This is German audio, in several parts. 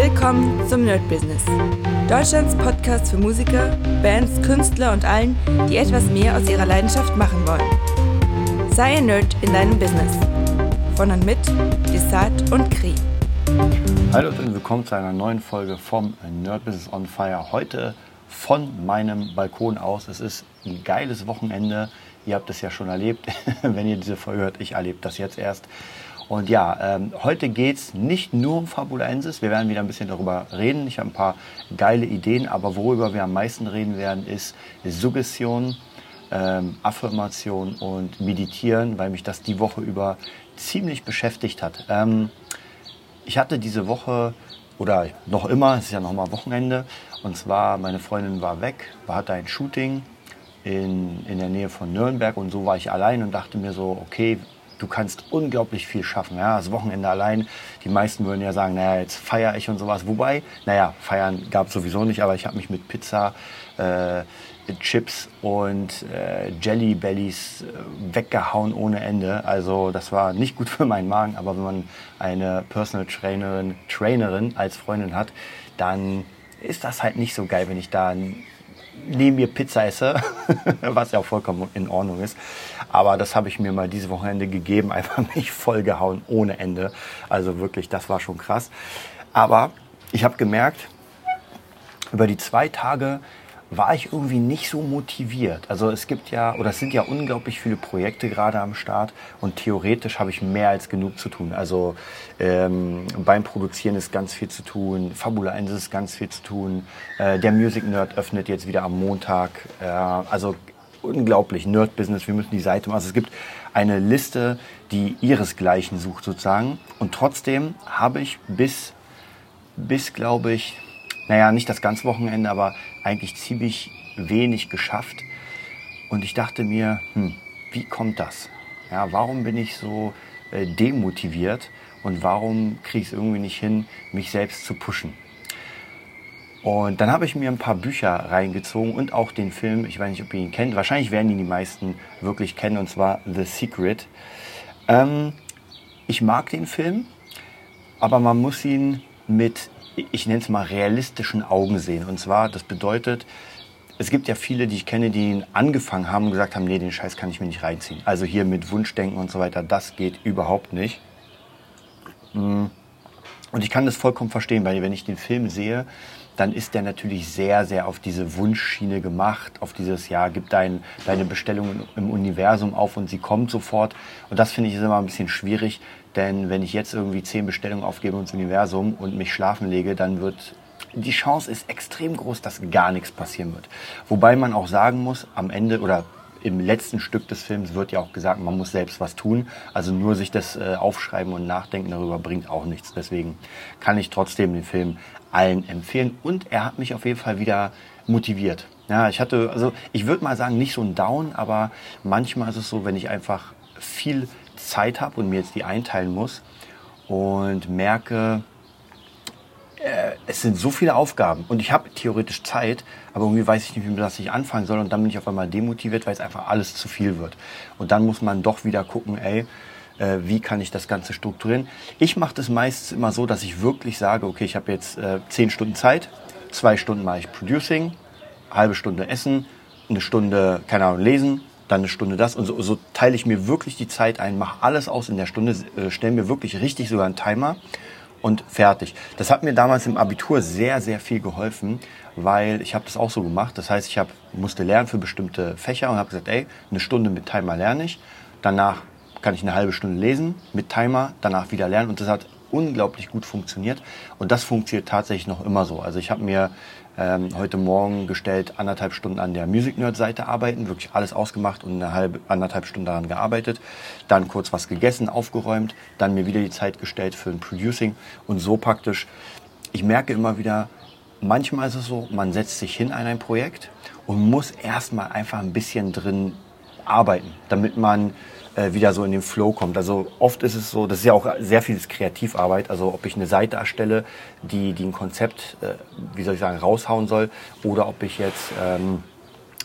Willkommen zum Nerd Business. Deutschlands Podcast für Musiker, Bands, Künstler und allen, die etwas mehr aus ihrer Leidenschaft machen wollen. Sei ein Nerd in deinem Business. Von und mit Desart und Kri. Hallo und willkommen zu einer neuen Folge vom Nerd Business on Fire. Heute von meinem Balkon aus. Es ist ein geiles Wochenende. Ihr habt es ja schon erlebt, wenn ihr diese Folge hört. Ich erlebe das jetzt erst. Und ja, ähm, heute geht es nicht nur um Fabulensis. Wir werden wieder ein bisschen darüber reden. Ich habe ein paar geile Ideen, aber worüber wir am meisten reden werden, ist Suggestion, ähm, Affirmation und Meditieren, weil mich das die Woche über ziemlich beschäftigt hat. Ähm, ich hatte diese Woche oder noch immer, es ist ja noch mal Wochenende, und zwar meine Freundin war weg, hatte ein Shooting in, in der Nähe von Nürnberg und so war ich allein und dachte mir so, okay, du kannst unglaublich viel schaffen. Ja, das Wochenende allein. Die meisten würden ja sagen, naja, jetzt feiere ich und sowas. Wobei, naja, feiern gab es sowieso nicht, aber ich habe mich mit Pizza, äh, Chips und äh, Jelly Bellies äh, weggehauen ohne Ende. Also das war nicht gut für meinen Magen, aber wenn man eine Personal Trainerin, Trainerin als Freundin hat, dann ist das halt nicht so geil, wenn ich da neben mir Pizza esse, was ja auch vollkommen in Ordnung ist. Aber das habe ich mir mal dieses Wochenende gegeben, einfach mich vollgehauen ohne Ende. Also wirklich, das war schon krass. Aber ich habe gemerkt, über die zwei Tage war ich irgendwie nicht so motiviert. Also es gibt ja, oder es sind ja unglaublich viele Projekte gerade am Start und theoretisch habe ich mehr als genug zu tun. Also ähm, beim Produzieren ist ganz viel zu tun, Fabula 1 ist ganz viel zu tun, äh, der Music Nerd öffnet jetzt wieder am Montag. Äh, also unglaublich, Nerd Business, wir müssen die Seite machen. Also es gibt eine Liste, die ihresgleichen sucht sozusagen. Und trotzdem habe ich bis, bis glaube ich, naja, nicht das ganze Wochenende, aber eigentlich ziemlich wenig geschafft. Und ich dachte mir, hm, wie kommt das? Ja, warum bin ich so äh, demotiviert und warum kriege ich es irgendwie nicht hin, mich selbst zu pushen? Und dann habe ich mir ein paar Bücher reingezogen und auch den Film, ich weiß nicht, ob ihr ihn kennt, wahrscheinlich werden ihn die meisten wirklich kennen, und zwar The Secret. Ähm, ich mag den Film, aber man muss ihn mit ich nenne es mal realistischen Augen sehen. Und zwar, das bedeutet, es gibt ja viele, die ich kenne, die angefangen haben und gesagt haben, nee, den Scheiß kann ich mir nicht reinziehen. Also hier mit Wunschdenken und so weiter, das geht überhaupt nicht. Mm. Und ich kann das vollkommen verstehen, weil wenn ich den Film sehe, dann ist der natürlich sehr, sehr auf diese Wunschschiene gemacht, auf dieses, ja, gib dein, deine Bestellung im Universum auf und sie kommt sofort. Und das finde ich ist immer ein bisschen schwierig, denn wenn ich jetzt irgendwie zehn Bestellungen aufgebe ins Universum und mich schlafen lege, dann wird die Chance ist extrem groß, dass gar nichts passieren wird. Wobei man auch sagen muss, am Ende oder im letzten Stück des Films wird ja auch gesagt, man muss selbst was tun. Also nur sich das äh, Aufschreiben und Nachdenken darüber bringt auch nichts. Deswegen kann ich trotzdem den Film allen empfehlen. Und er hat mich auf jeden Fall wieder motiviert. Ja, ich hatte, also ich würde mal sagen, nicht so ein Down, aber manchmal ist es so, wenn ich einfach viel Zeit habe und mir jetzt die einteilen muss und merke, äh, es sind so viele Aufgaben und ich habe theoretisch Zeit, aber irgendwie weiß ich nicht, wie das ich anfangen soll und dann bin ich auf einmal demotiviert, weil es einfach alles zu viel wird. Und dann muss man doch wieder gucken, ey, äh, wie kann ich das Ganze strukturieren. Ich mache das meistens immer so, dass ich wirklich sage, okay, ich habe jetzt äh, zehn Stunden Zeit, zwei Stunden mache ich Producing, halbe Stunde Essen, eine Stunde, keine Ahnung, lesen, dann eine Stunde das. Und so, so teile ich mir wirklich die Zeit ein, mache alles aus in der Stunde, äh, stelle mir wirklich richtig sogar einen Timer und fertig. Das hat mir damals im Abitur sehr, sehr viel geholfen, weil ich habe das auch so gemacht. Das heißt, ich hab, musste lernen für bestimmte Fächer und habe gesagt, ey, eine Stunde mit Timer lerne ich. Danach kann ich eine halbe Stunde lesen mit Timer, danach wieder lernen. Und das hat unglaublich gut funktioniert. Und das funktioniert tatsächlich noch immer so. Also ich habe mir ähm, heute Morgen gestellt, anderthalb Stunden an der Music Nerd Seite arbeiten, wirklich alles ausgemacht und eine halbe, anderthalb Stunden daran gearbeitet, dann kurz was gegessen, aufgeräumt, dann mir wieder die Zeit gestellt für ein Producing und so praktisch. Ich merke immer wieder, manchmal ist es so, man setzt sich hin an ein Projekt und muss erstmal einfach ein bisschen drin arbeiten, damit man äh, wieder so in den Flow kommt. Also oft ist es so, das ist ja auch sehr vieles Kreativarbeit, also ob ich eine Seite erstelle, die, die ein Konzept, äh, wie soll ich sagen, raushauen soll, oder ob ich jetzt ähm,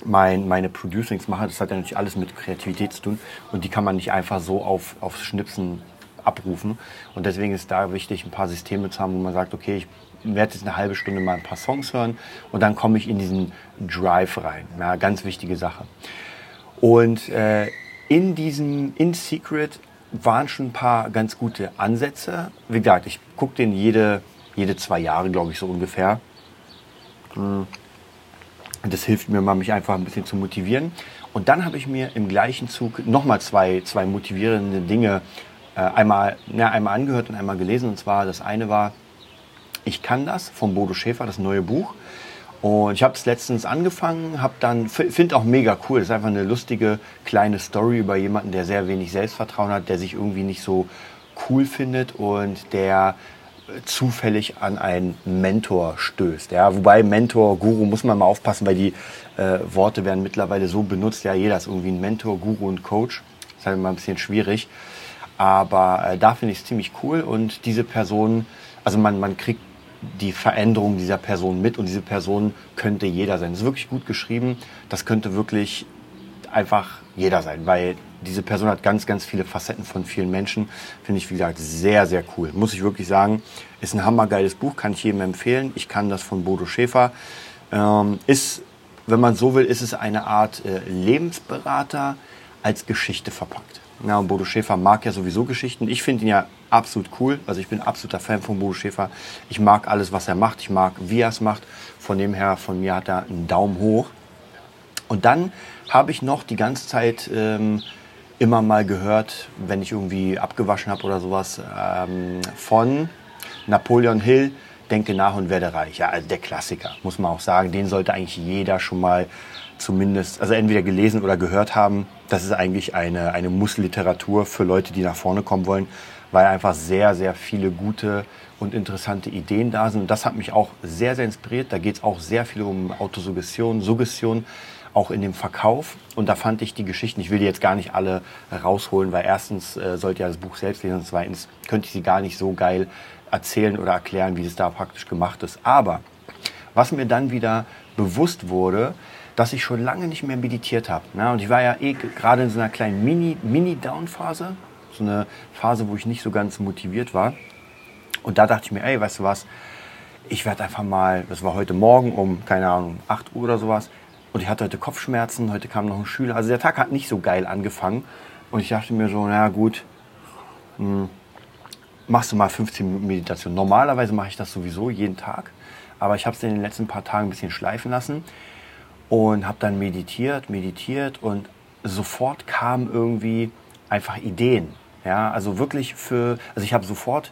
mein, meine Producings mache, das hat ja natürlich alles mit Kreativität zu tun und die kann man nicht einfach so auf, aufs Schnipsen abrufen. Und deswegen ist da wichtig, ein paar Systeme zu haben, wo man sagt, okay, ich werde jetzt eine halbe Stunde mal ein paar Songs hören und dann komme ich in diesen Drive rein. Ja, ganz wichtige Sache. Und äh, in diesem In Secret waren schon ein paar ganz gute Ansätze. Wie gesagt, ich gucke den jede, jede zwei Jahre, glaube ich, so ungefähr. Hm. Das hilft mir mal, mich einfach ein bisschen zu motivieren. Und dann habe ich mir im gleichen Zug nochmal zwei, zwei motivierende Dinge äh, einmal, ja, einmal angehört und einmal gelesen. Und zwar das eine war Ich kann das von Bodo Schäfer, das neue Buch. Und ich habe es letztens angefangen, habe dann finde auch mega cool. Das ist einfach eine lustige kleine Story über jemanden, der sehr wenig Selbstvertrauen hat, der sich irgendwie nicht so cool findet und der zufällig an einen Mentor stößt. Ja, wobei Mentor, Guru muss man mal aufpassen, weil die äh, Worte werden mittlerweile so benutzt. Ja, jeder ist irgendwie ein Mentor, Guru und Coach. Das ist halt immer ein bisschen schwierig. Aber äh, da finde ich es ziemlich cool und diese Person, also man, man kriegt die Veränderung dieser Person mit und diese Person könnte jeder sein. Das ist wirklich gut geschrieben. Das könnte wirklich einfach jeder sein, weil diese Person hat ganz, ganz viele Facetten von vielen Menschen. Finde ich, wie gesagt, sehr, sehr cool. Muss ich wirklich sagen. Ist ein hammergeiles Buch, kann ich jedem empfehlen. Ich kann das von Bodo Schäfer. Ähm, ist, wenn man so will, ist es eine Art äh, Lebensberater als Geschichte verpackt. Ja, und Bodo Schäfer mag ja sowieso Geschichten. Ich finde ihn ja absolut cool. Also ich bin absoluter Fan von Bodo Schäfer. Ich mag alles, was er macht. Ich mag, wie er es macht. Von dem her, von mir hat er einen Daumen hoch. Und dann habe ich noch die ganze Zeit ähm, immer mal gehört, wenn ich irgendwie abgewaschen habe oder sowas, ähm, von Napoleon Hill, Denke nach und werde reich. Ja, also der Klassiker, muss man auch sagen. Den sollte eigentlich jeder schon mal zumindest, also entweder gelesen oder gehört haben. Das ist eigentlich eine, eine Mussliteratur für Leute, die nach vorne kommen wollen, weil einfach sehr, sehr viele gute und interessante Ideen da sind. Und das hat mich auch sehr, sehr inspiriert. Da geht es auch sehr viel um Autosuggestion, Suggestion auch in dem Verkauf. Und da fand ich die Geschichten, ich will die jetzt gar nicht alle rausholen, weil erstens äh, sollte ja das Buch selbst lesen und zweitens könnte ich sie gar nicht so geil erzählen oder erklären, wie es da praktisch gemacht ist. Aber was mir dann wieder bewusst wurde, dass ich schon lange nicht mehr meditiert habe. Ne? Und ich war ja eh gerade in so einer kleinen Mini-Down-Phase, Mini so eine Phase, wo ich nicht so ganz motiviert war. Und da dachte ich mir, ey, weißt du was, ich werde einfach mal, das war heute Morgen um, keine Ahnung, 8 Uhr oder sowas, und ich hatte heute Kopfschmerzen, heute kam noch ein Schüler. Also der Tag hat nicht so geil angefangen. Und ich dachte mir so, na gut, mh, hm, machst du mal 15 Minuten Meditation. Normalerweise mache ich das sowieso jeden Tag. Aber ich habe es in den letzten paar Tagen ein bisschen schleifen lassen. Und habe dann meditiert, meditiert. Und sofort kamen irgendwie einfach Ideen. Ja, also wirklich für, also ich habe sofort,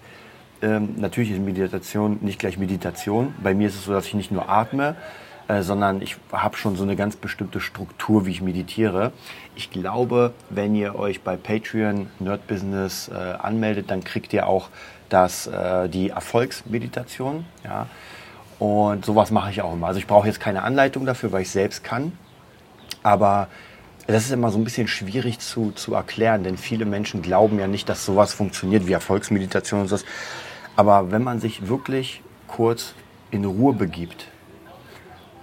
ähm, natürlich ist Meditation nicht gleich Meditation. Bei mir ist es so, dass ich nicht nur atme, äh, sondern ich habe schon so eine ganz bestimmte Struktur, wie ich meditiere. Ich glaube, wenn ihr euch bei Patreon Nerd Business äh, anmeldet, dann kriegt ihr auch das, äh, die Erfolgsmeditation. Ja? Und sowas mache ich auch immer. Also ich brauche jetzt keine Anleitung dafür, weil ich selbst kann. Aber das ist immer so ein bisschen schwierig zu, zu erklären, denn viele Menschen glauben ja nicht, dass sowas funktioniert wie Erfolgsmeditation und sowas. Aber wenn man sich wirklich kurz in Ruhe begibt,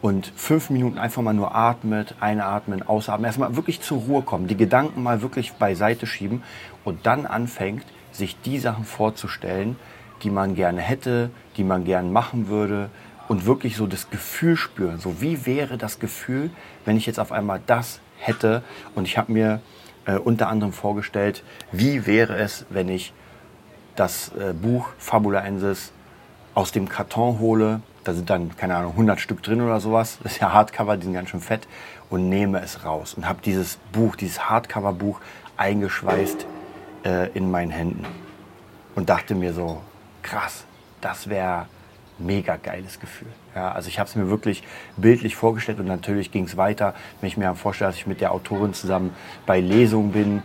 und fünf Minuten einfach mal nur atmet, einatmen, ausatmen, erstmal wirklich zur Ruhe kommen, die Gedanken mal wirklich beiseite schieben und dann anfängt, sich die Sachen vorzustellen, die man gerne hätte, die man gerne machen würde und wirklich so das Gefühl spüren. So wie wäre das Gefühl, wenn ich jetzt auf einmal das hätte und ich habe mir äh, unter anderem vorgestellt, wie wäre es, wenn ich das äh, Buch Fabula Ensis aus dem Karton hole, da sind dann, keine Ahnung, 100 Stück drin oder sowas. Das ist ja Hardcover, die sind ganz schön fett. Und nehme es raus und habe dieses Buch, dieses Hardcover-Buch eingeschweißt äh, in meinen Händen. Und dachte mir so, krass, das wäre mega geiles Gefühl. Ja, also ich habe es mir wirklich bildlich vorgestellt und natürlich ging es weiter, wenn ich mir vorstelle, dass ich mit der Autorin zusammen bei Lesungen bin.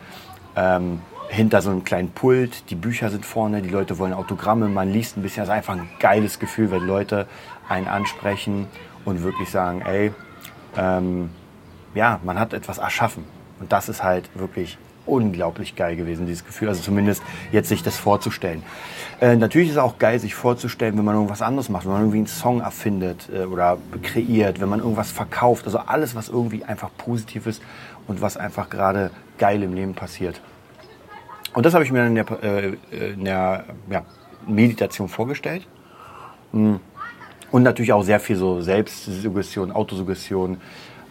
Ähm, hinter so einem kleinen Pult, die Bücher sind vorne, die Leute wollen Autogramme, man liest ein bisschen. Das ist einfach ein geiles Gefühl, wenn Leute einen ansprechen und wirklich sagen, ey, ähm, ja, man hat etwas erschaffen. Und das ist halt wirklich unglaublich geil gewesen, dieses Gefühl. Also zumindest jetzt sich das vorzustellen. Äh, natürlich ist es auch geil, sich vorzustellen, wenn man irgendwas anderes macht, wenn man irgendwie einen Song erfindet äh, oder kreiert, wenn man irgendwas verkauft. Also alles, was irgendwie einfach positiv ist und was einfach gerade geil im Leben passiert. Und das habe ich mir in der, äh, in der ja, Meditation vorgestellt. Hm. Und natürlich auch sehr viel so Selbstsuggestion, Autosuggestion,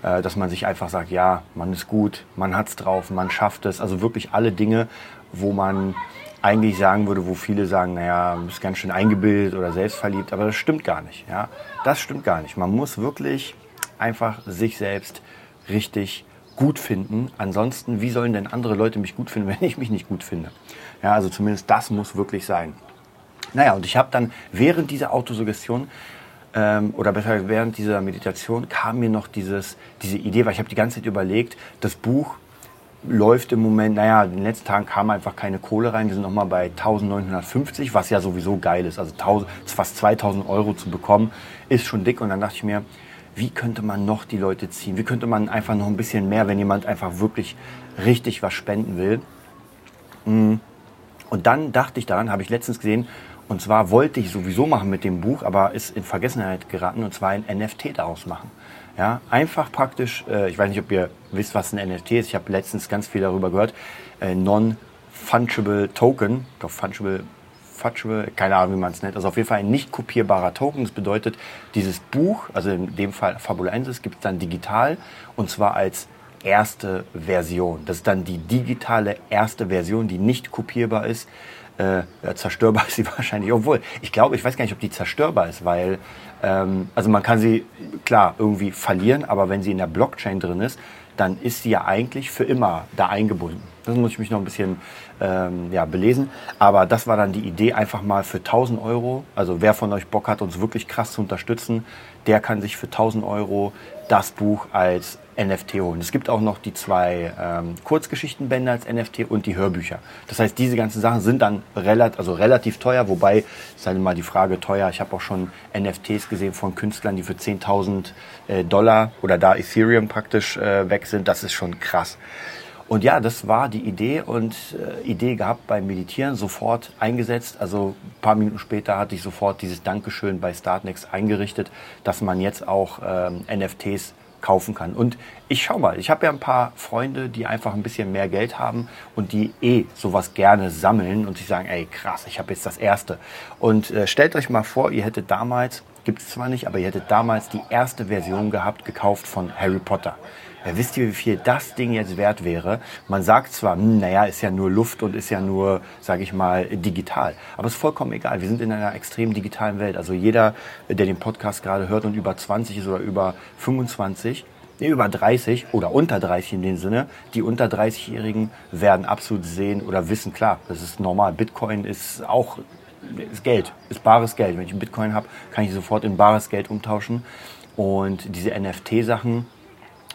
äh, dass man sich einfach sagt, ja, man ist gut, man hat's drauf, man schafft es. Also wirklich alle Dinge, wo man eigentlich sagen würde, wo viele sagen, naja, du bist ganz schön eingebildet oder selbstverliebt, aber das stimmt gar nicht. Ja? Das stimmt gar nicht. Man muss wirklich einfach sich selbst richtig gut finden. Ansonsten, wie sollen denn andere Leute mich gut finden, wenn ich mich nicht gut finde? Ja, also zumindest das muss wirklich sein. Naja, und ich habe dann während dieser Autosuggestion ähm, oder besser während dieser Meditation kam mir noch dieses, diese Idee, weil ich habe die ganze Zeit überlegt, das Buch läuft im Moment, naja, in den letzten Tagen kam einfach keine Kohle rein. Wir sind nochmal bei 1950, was ja sowieso geil ist. Also 1000, fast 2000 Euro zu bekommen, ist schon dick. Und dann dachte ich mir, wie könnte man noch die Leute ziehen? Wie könnte man einfach noch ein bisschen mehr, wenn jemand einfach wirklich richtig was spenden will? Mm. Und dann dachte ich daran, habe ich letztens gesehen, und zwar wollte ich sowieso machen mit dem Buch, aber ist in Vergessenheit geraten, und zwar ein NFT daraus machen. Ja, einfach praktisch, äh, ich weiß nicht, ob ihr wisst, was ein NFT ist. Ich habe letztens ganz viel darüber gehört. Äh, Non-Fungible Token, doch Fungible, Fungible, keine Ahnung, wie man es nennt. Also auf jeden Fall ein nicht kopierbarer Token. Das bedeutet, dieses Buch, also in dem Fall Fabulensis, gibt es dann digital und zwar als erste Version. Das ist dann die digitale erste Version, die nicht kopierbar ist. Äh, zerstörbar ist sie wahrscheinlich, obwohl ich glaube, ich weiß gar nicht, ob die zerstörbar ist, weil ähm, also man kann sie klar irgendwie verlieren, aber wenn sie in der Blockchain drin ist, dann ist sie ja eigentlich für immer da eingebunden. Das muss ich mich noch ein bisschen ähm, ja, belesen. Aber das war dann die Idee, einfach mal für 1000 Euro, also wer von euch Bock hat, uns wirklich krass zu unterstützen, der kann sich für 1000 Euro das Buch als NFT holen. Es gibt auch noch die zwei ähm, Kurzgeschichtenbände als NFT und die Hörbücher. Das heißt, diese ganzen Sachen sind dann relativ, also relativ teuer, wobei ist halt immer die Frage teuer. Ich habe auch schon NFTs gesehen von Künstlern, die für 10.000 äh, Dollar oder da Ethereum praktisch äh, weg sind. Das ist schon krass. Und ja, das war die Idee und äh, Idee gehabt beim Meditieren, sofort eingesetzt. Also ein paar Minuten später hatte ich sofort dieses Dankeschön bei Startnext eingerichtet, dass man jetzt auch ähm, NFTs kaufen kann. Und ich schau mal, ich habe ja ein paar Freunde, die einfach ein bisschen mehr Geld haben und die eh sowas gerne sammeln und sich sagen, ey krass, ich habe jetzt das erste. Und äh, stellt euch mal vor, ihr hättet damals, gibt es zwar nicht, aber ihr hättet damals die erste Version gehabt, gekauft von Harry Potter. Ja, wisst ihr, wie viel das Ding jetzt wert wäre? Man sagt zwar, hm, naja, ist ja nur Luft und ist ja nur, sage ich mal, digital. Aber es ist vollkommen egal. Wir sind in einer extrem digitalen Welt. Also jeder, der den Podcast gerade hört und über 20 ist oder über 25, nee, über 30 oder unter 30 in dem Sinne, die unter 30-Jährigen werden absolut sehen oder wissen, klar, das ist normal. Bitcoin ist auch ist Geld, ist bares Geld. Wenn ich einen Bitcoin habe, kann ich sofort in bares Geld umtauschen. Und diese NFT-Sachen,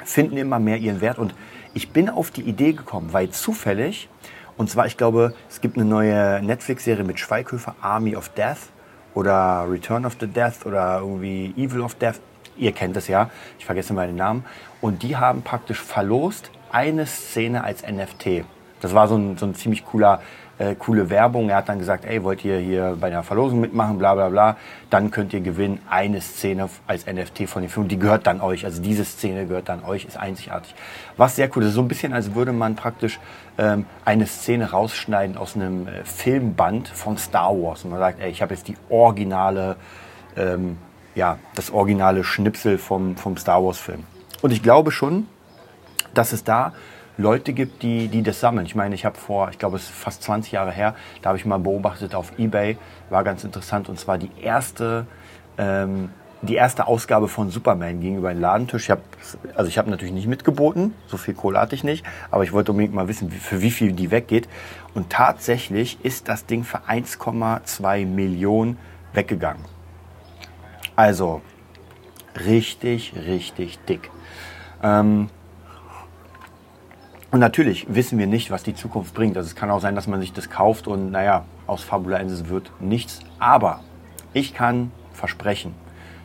finden immer mehr ihren Wert. Und ich bin auf die Idee gekommen, weil zufällig, und zwar, ich glaube, es gibt eine neue Netflix-Serie mit Schweighöfer, Army of Death oder Return of the Death oder irgendwie Evil of Death. Ihr kennt es ja, ich vergesse mal den Namen. Und die haben praktisch verlost eine Szene als NFT. Das war so ein, so ein ziemlich cooler äh, coole Werbung. Er hat dann gesagt, ey, wollt ihr hier bei der Verlosung mitmachen, bla bla bla. Dann könnt ihr gewinnen eine Szene als NFT von dem Film. Die gehört dann euch. Also diese Szene gehört dann euch, ist einzigartig. Was sehr cool ist. So ein bisschen, als würde man praktisch ähm, eine Szene rausschneiden aus einem äh, Filmband von Star Wars. Und man sagt, ey, ich habe jetzt die originale, ähm, ja, das originale Schnipsel vom, vom Star Wars Film. Und ich glaube schon, dass es da Leute gibt, die, die das sammeln. Ich meine, ich habe vor, ich glaube, es ist fast 20 Jahre her, da habe ich mal beobachtet auf Ebay, war ganz interessant, und zwar die erste, ähm, die erste Ausgabe von Superman gegenüber den Ladentisch. Ich hab, also ich habe natürlich nicht mitgeboten, so viel Kohle hatte ich nicht, aber ich wollte unbedingt mal wissen, für wie viel die weggeht. Und tatsächlich ist das Ding für 1,2 Millionen weggegangen. Also richtig, richtig dick. Ähm, und natürlich wissen wir nicht, was die Zukunft bringt. Also es kann auch sein, dass man sich das kauft und naja, aus Fabula Ensis wird nichts. Aber ich kann versprechen,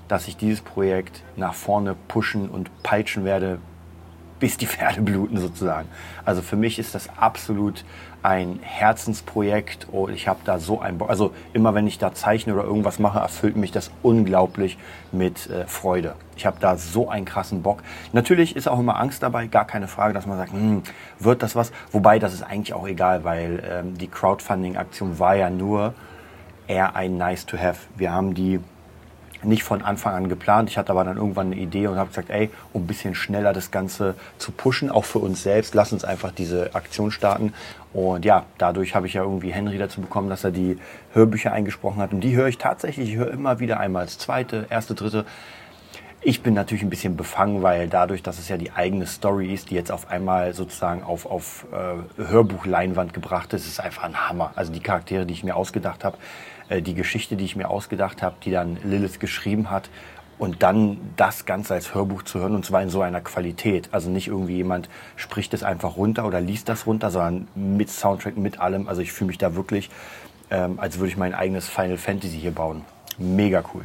dass ich dieses Projekt nach vorne pushen und peitschen werde, bis die Pferde bluten sozusagen. Also für mich ist das absolut ein Herzensprojekt und ich habe da so ein Bock. Also immer wenn ich da zeichne oder irgendwas mache, erfüllt mich das unglaublich mit äh, Freude. Ich habe da so einen krassen Bock. Natürlich ist auch immer Angst dabei, gar keine Frage, dass man sagt, hm, wird das was? Wobei das ist eigentlich auch egal, weil ähm, die Crowdfunding-Aktion war ja nur eher ein Nice to Have. Wir haben die nicht von Anfang an geplant. Ich hatte aber dann irgendwann eine Idee und habe gesagt, ey, um ein bisschen schneller das Ganze zu pushen, auch für uns selbst, lass uns einfach diese Aktion starten. Und ja, dadurch habe ich ja irgendwie Henry dazu bekommen, dass er die Hörbücher eingesprochen hat. Und die höre ich tatsächlich, ich höre immer wieder einmal als zweite, erste, dritte. Ich bin natürlich ein bisschen befangen, weil dadurch, dass es ja die eigene Story ist, die jetzt auf einmal sozusagen auf, auf äh, Hörbuchleinwand gebracht ist, ist einfach ein Hammer. Also die Charaktere, die ich mir ausgedacht habe, äh, die Geschichte, die ich mir ausgedacht habe, die dann Lilith geschrieben hat, und dann das Ganze als Hörbuch zu hören und zwar in so einer Qualität. Also nicht irgendwie jemand spricht es einfach runter oder liest das runter, sondern mit Soundtrack, mit allem. Also ich fühle mich da wirklich, ähm, als würde ich mein eigenes Final Fantasy hier bauen. Mega cool.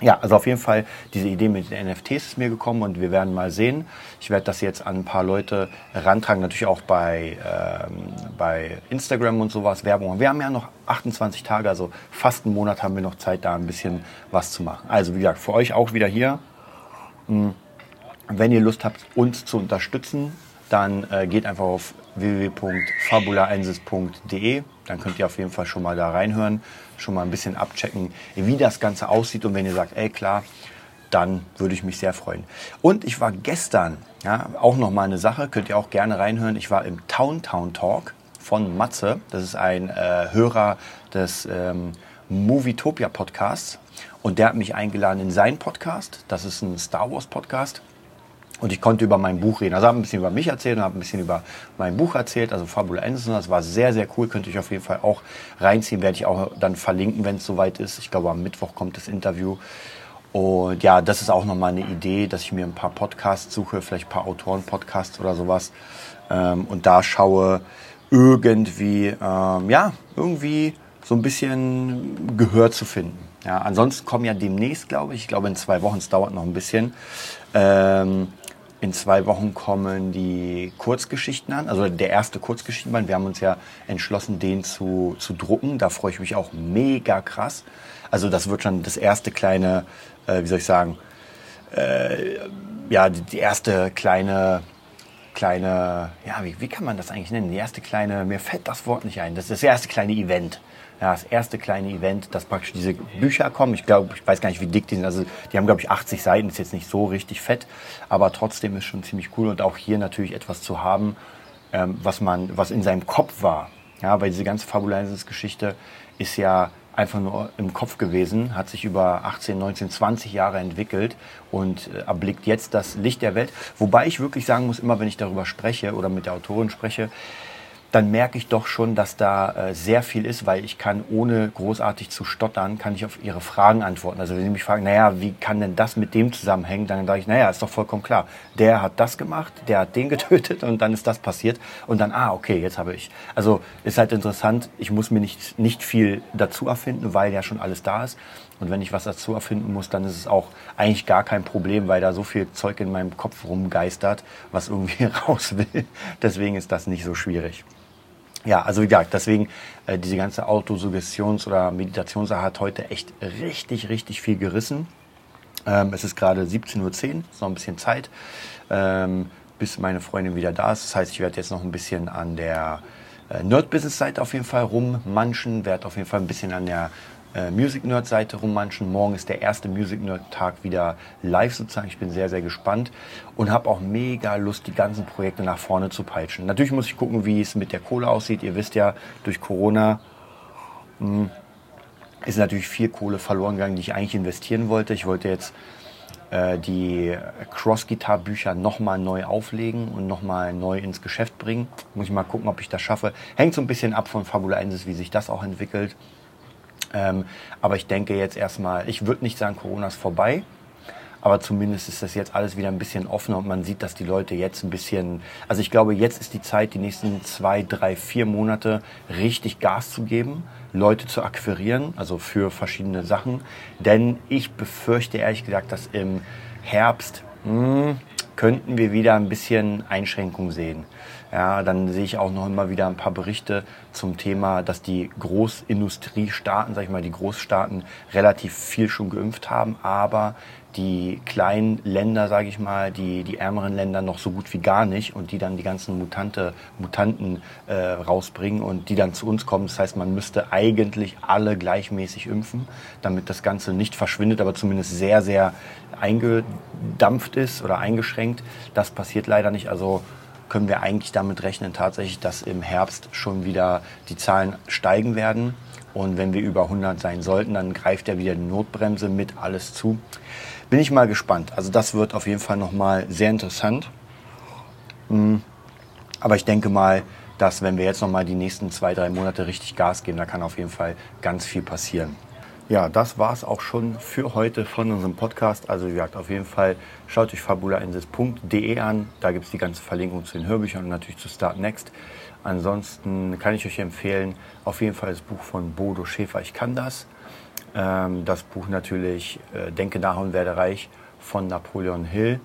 Ja, also auf jeden Fall diese Idee mit den NFTs ist mir gekommen und wir werden mal sehen. Ich werde das jetzt an ein paar Leute rantragen, natürlich auch bei, ähm, bei Instagram und sowas, Werbung. Wir haben ja noch 28 Tage, also fast einen Monat haben wir noch Zeit, da ein bisschen was zu machen. Also wie gesagt, für euch auch wieder hier. Hm, wenn ihr Lust habt, uns zu unterstützen, dann äh, geht einfach auf www.fabulaensis.de. Dann könnt ihr auf jeden Fall schon mal da reinhören, schon mal ein bisschen abchecken, wie das Ganze aussieht. Und wenn ihr sagt, ey klar, dann würde ich mich sehr freuen. Und ich war gestern, ja, auch noch mal eine Sache, könnt ihr auch gerne reinhören. Ich war im Town Town Talk von Matze. Das ist ein äh, Hörer des ähm, Movietopia Podcasts. Und der hat mich eingeladen in seinen Podcast. Das ist ein Star Wars Podcast. Und ich konnte über mein Buch reden. Also habe ein bisschen über mich erzählt und habe ein bisschen über mein Buch erzählt, also Fabula Anderson. Das war sehr, sehr cool. Könnte ich auf jeden Fall auch reinziehen. Werde ich auch dann verlinken, wenn es soweit ist. Ich glaube, am Mittwoch kommt das Interview. Und ja, das ist auch nochmal eine Idee, dass ich mir ein paar Podcasts suche, vielleicht ein paar Autoren-Podcasts oder sowas. Ähm, und da schaue irgendwie, ähm, ja, irgendwie so ein bisschen Gehör zu finden. Ja, ansonsten kommen ja demnächst, glaube ich, ich glaube in zwei Wochen, es dauert noch ein bisschen, ähm, in zwei Wochen kommen die Kurzgeschichten an, also der erste Kurzgeschichtenband. Wir haben uns ja entschlossen, den zu, zu drucken. Da freue ich mich auch mega krass. Also das wird schon das erste kleine, äh, wie soll ich sagen, äh, ja, die, erste kleine, kleine, ja, wie, wie kann man das eigentlich nennen? Die erste kleine, mir fällt das Wort nicht ein. Das ist das erste kleine Event ja, das erste kleine Event, dass praktisch diese Bücher kommen. Ich glaube, ich weiß gar nicht, wie dick die sind. Also die haben, glaube ich, 80 Seiten, ist jetzt nicht so richtig fett, aber trotzdem ist schon ziemlich cool und auch hier natürlich etwas zu haben, ähm, was man, was in seinem Kopf war. Ja, weil diese ganze Fabulensis-Geschichte ist ja einfach nur im Kopf gewesen, hat sich über 18, 19, 20 Jahre entwickelt und äh, erblickt jetzt das Licht der Welt. Wobei ich wirklich sagen muss, immer wenn ich darüber spreche oder mit der Autorin spreche, dann merke ich doch schon, dass da äh, sehr viel ist, weil ich kann, ohne großartig zu stottern, kann ich auf Ihre Fragen antworten. Also wenn Sie mich fragen, naja, wie kann denn das mit dem zusammenhängen, dann sage ich, naja, ist doch vollkommen klar. Der hat das gemacht, der hat den getötet und dann ist das passiert. Und dann, ah, okay, jetzt habe ich. Also ist halt interessant, ich muss mir nicht, nicht viel dazu erfinden, weil ja schon alles da ist. Und wenn ich was dazu erfinden muss, dann ist es auch eigentlich gar kein Problem, weil da so viel Zeug in meinem Kopf rumgeistert, was irgendwie raus will. Deswegen ist das nicht so schwierig. Ja, also wie gesagt, deswegen äh, diese ganze Autosuggestions- oder Meditationssache hat heute echt richtig, richtig viel gerissen. Ähm, es ist gerade 17.10 Uhr, ist noch ein bisschen Zeit, ähm, bis meine Freundin wieder da ist. Das heißt, ich werde jetzt noch ein bisschen an der äh, Nerd-Business-Seite auf jeden Fall rummanschen, werde auf jeden Fall ein bisschen an der äh, Music Nerd Seite rummanschen. Morgen ist der erste Music Nerd Tag wieder live sozusagen. Ich bin sehr, sehr gespannt und habe auch mega Lust, die ganzen Projekte nach vorne zu peitschen. Natürlich muss ich gucken, wie es mit der Kohle aussieht. Ihr wisst ja, durch Corona mh, hm, ist natürlich viel Kohle verloren gegangen, die ich eigentlich investieren wollte. Ich wollte jetzt äh, die Cross-Guitar-Bücher nochmal neu auflegen und nochmal neu ins Geschäft bringen. Muss ich mal gucken, ob ich das schaffe. Hängt so ein bisschen ab von Fabula Ensis, wie sich das auch entwickelt. Ähm, aber ich denke jetzt erstmal, ich würde nicht sagen, Corona ist vorbei. Aber zumindest ist das jetzt alles wieder ein bisschen offener und man sieht, dass die Leute jetzt ein bisschen, also ich glaube, jetzt ist die Zeit, die nächsten zwei, drei, vier Monate richtig Gas zu geben, Leute zu akquirieren, also für verschiedene Sachen. Denn ich befürchte ehrlich gesagt, dass im Herbst mh, hm, könnten wir wieder ein bisschen Einschränkungen sehen. Ja, dann sehe ich auch noch immer wieder ein paar Berichte zum Thema, dass die Großindustriestaaten, sag ich mal, die Großstaaten relativ viel schon geimpft haben, aber die kleinen Länder, sage ich mal, die, die ärmeren Länder noch so gut wie gar nicht und die dann die ganzen Mutante, Mutanten äh, rausbringen und die dann zu uns kommen. Das heißt, man müsste eigentlich alle gleichmäßig impfen, damit das Ganze nicht verschwindet, aber zumindest sehr, sehr eingedampft ist oder eingeschränkt. Das passiert leider nicht. Also können wir eigentlich damit rechnen, tatsächlich, dass im Herbst schon wieder die Zahlen steigen werden. Und wenn wir über 100 sein sollten, dann greift ja wieder die Notbremse mit alles zu. Bin ich mal gespannt. Also das wird auf jeden Fall nochmal sehr interessant. Hm. Aber ich denke mal, dass wenn wir jetzt nochmal die nächsten zwei, drei Monate richtig Gas geben, da kann auf jeden Fall ganz viel passieren. Ja, das war es auch schon für heute von unserem Podcast. Also wie gesagt, auf jeden Fall schaut euch fabulainsis.de an. Da gibt es die ganze Verlinkung zu den Hörbüchern und natürlich zu Start Next. Ansonsten kann ich euch empfehlen, auf jeden Fall das Buch von Bodo Schäfer, Ich kann das. Ähm, das Buch natürlich äh, Denke nach und werde reich von Napoleon Hill.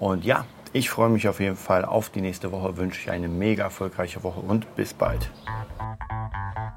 Und ja, ich freue mich auf jeden Fall auf die nächste Woche, wünsche ich eine mega erfolgreiche Woche und bis bald.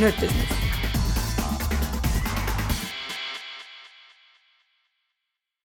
Nerd Business.